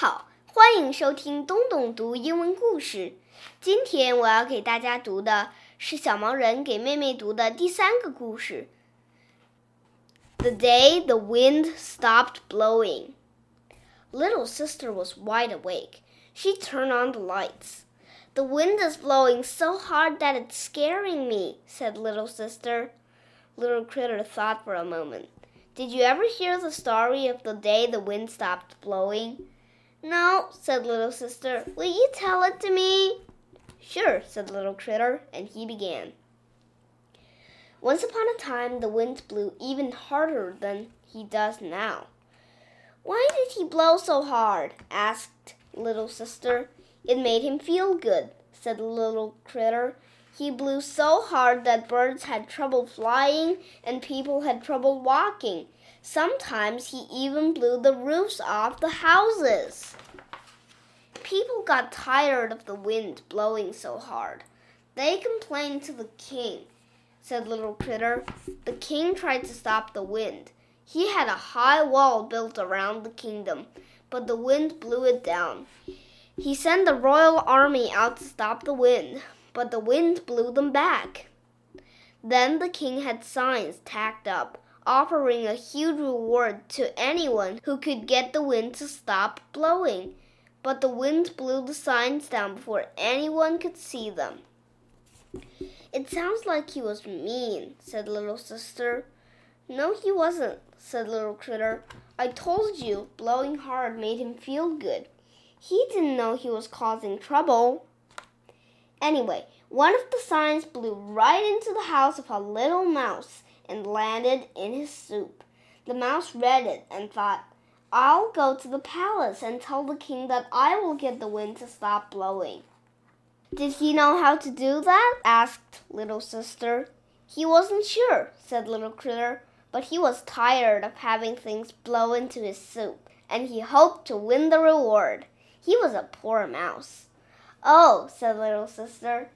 好，欢迎收听东东读英文故事。今天我要给大家读的是小盲人给妹妹读的第三个故事。The day the wind stopped blowing. Little sister was wide awake. She turned on the lights. The wind is blowing so hard that it's scaring me, said little sister. Little Critter thought for a moment. Did you ever hear the story of the day the wind stopped blowing? No, said Little Sister. Will you tell it to me? Sure, said Little Critter, and he began. Once upon a time, the wind blew even harder than he does now. Why did he blow so hard? asked Little Sister. It made him feel good, said Little Critter. He blew so hard that birds had trouble flying and people had trouble walking. Sometimes he even blew the roofs off the houses. People got tired of the wind blowing so hard. They complained to the king, said Little Critter. The king tried to stop the wind. He had a high wall built around the kingdom, but the wind blew it down. He sent the royal army out to stop the wind, but the wind blew them back. Then the king had signs tacked up, offering a huge reward to anyone who could get the wind to stop blowing. But the wind blew the signs down before anyone could see them. It sounds like he was mean, said little sister. No, he wasn't, said little critter. I told you blowing hard made him feel good. He didn't know he was causing trouble. Anyway, one of the signs blew right into the house of a little mouse and landed in his soup. The mouse read it and thought, I'll go to the palace and tell the king that I will get the wind to stop blowing. Did he know how to do that? asked Little Sister. He wasn't sure, said Little Critter, but he was tired of having things blow into his soup, and he hoped to win the reward. He was a poor mouse. Oh, said Little Sister.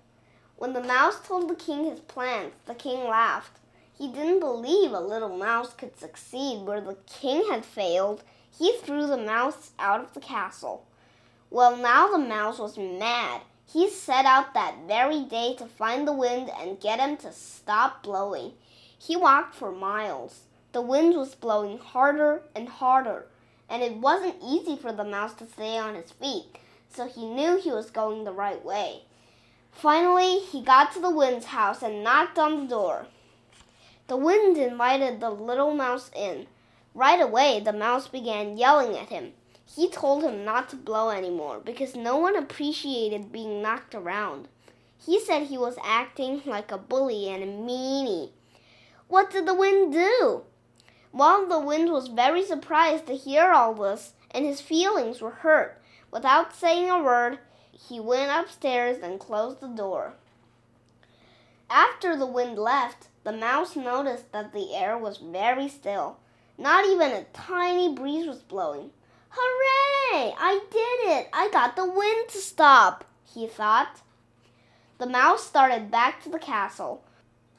When the mouse told the king his plans, the king laughed. He didn't believe a little mouse could succeed where the king had failed. He threw the mouse out of the castle. Well, now the mouse was mad. He set out that very day to find the wind and get him to stop blowing. He walked for miles. The wind was blowing harder and harder, and it wasn't easy for the mouse to stay on his feet so he knew he was going the right way. Finally, he got to the wind's house and knocked on the door. The wind invited the little mouse in. Right away, the mouse began yelling at him. He told him not to blow anymore because no one appreciated being knocked around. He said he was acting like a bully and a meanie. What did the wind do? Well, the wind was very surprised to hear all this, and his feelings were hurt. Without saying a word, he went upstairs and closed the door. After the wind left, the mouse noticed that the air was very still. Not even a tiny breeze was blowing. Hooray! I did it! I got the wind to stop, he thought. The mouse started back to the castle.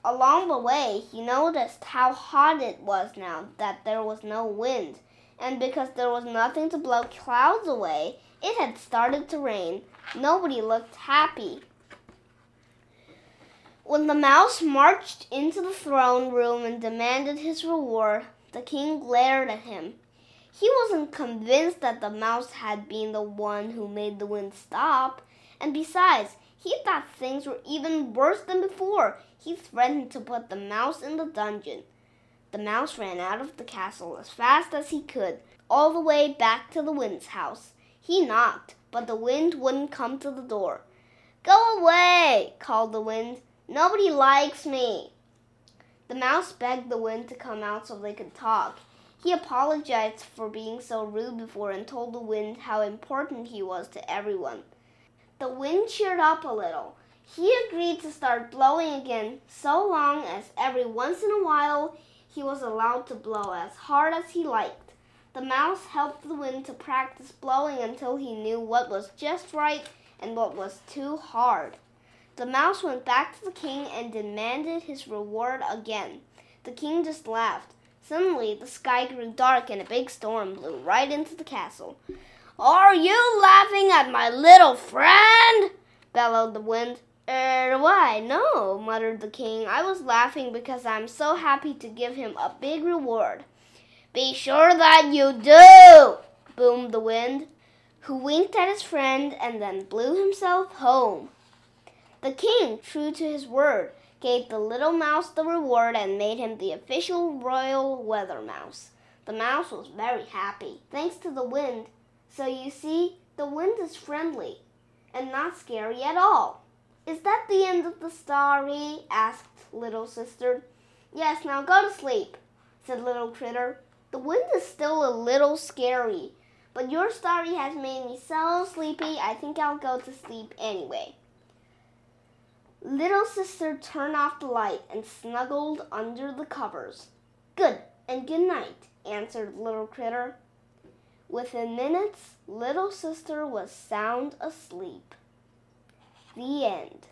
Along the way, he noticed how hot it was now that there was no wind, and because there was nothing to blow clouds away, it had started to rain. Nobody looked happy. When the mouse marched into the throne room and demanded his reward, the king glared at him. He wasn't convinced that the mouse had been the one who made the wind stop, and besides, he thought things were even worse than before. He threatened to put the mouse in the dungeon. The mouse ran out of the castle as fast as he could, all the way back to the wind's house. He knocked, but the wind wouldn't come to the door. Go away, called the wind. Nobody likes me. The mouse begged the wind to come out so they could talk. He apologized for being so rude before and told the wind how important he was to everyone. The wind cheered up a little. He agreed to start blowing again so long as every once in a while he was allowed to blow as hard as he liked. The mouse helped the wind to practice blowing until he knew what was just right and what was too hard. The mouse went back to the king and demanded his reward again. The king just laughed. Suddenly, the sky grew dark and a big storm blew right into the castle. Are you laughing at my little friend? bellowed the wind. Er, why, no, muttered the king. I was laughing because I'm so happy to give him a big reward. Be sure that you do, boomed the wind, who winked at his friend and then blew himself home. The king, true to his word, gave the little mouse the reward and made him the official royal weather mouse. The mouse was very happy, thanks to the wind. So you see, the wind is friendly and not scary at all. Is that the end of the story? asked Little Sister. Yes, now go to sleep, said Little Critter. The wind is still a little scary, but your story has made me so sleepy, I think I'll go to sleep anyway. Little sister turned off the light and snuggled under the covers. Good and good night, answered Little Critter. Within minutes, Little Sister was sound asleep. The end.